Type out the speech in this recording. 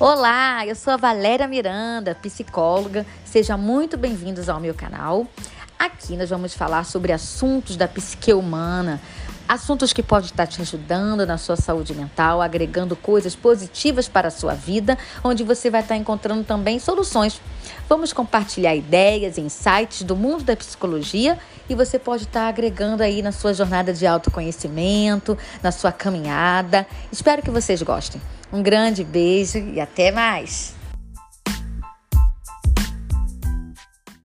Olá, eu sou a Valéria Miranda, psicóloga. Sejam muito bem-vindos ao meu canal. Aqui nós vamos falar sobre assuntos da psique humana, assuntos que podem estar te ajudando na sua saúde mental, agregando coisas positivas para a sua vida, onde você vai estar encontrando também soluções. Vamos compartilhar ideias, insights do mundo da psicologia e você pode estar agregando aí na sua jornada de autoconhecimento, na sua caminhada. Espero que vocês gostem. Um grande beijo e até mais!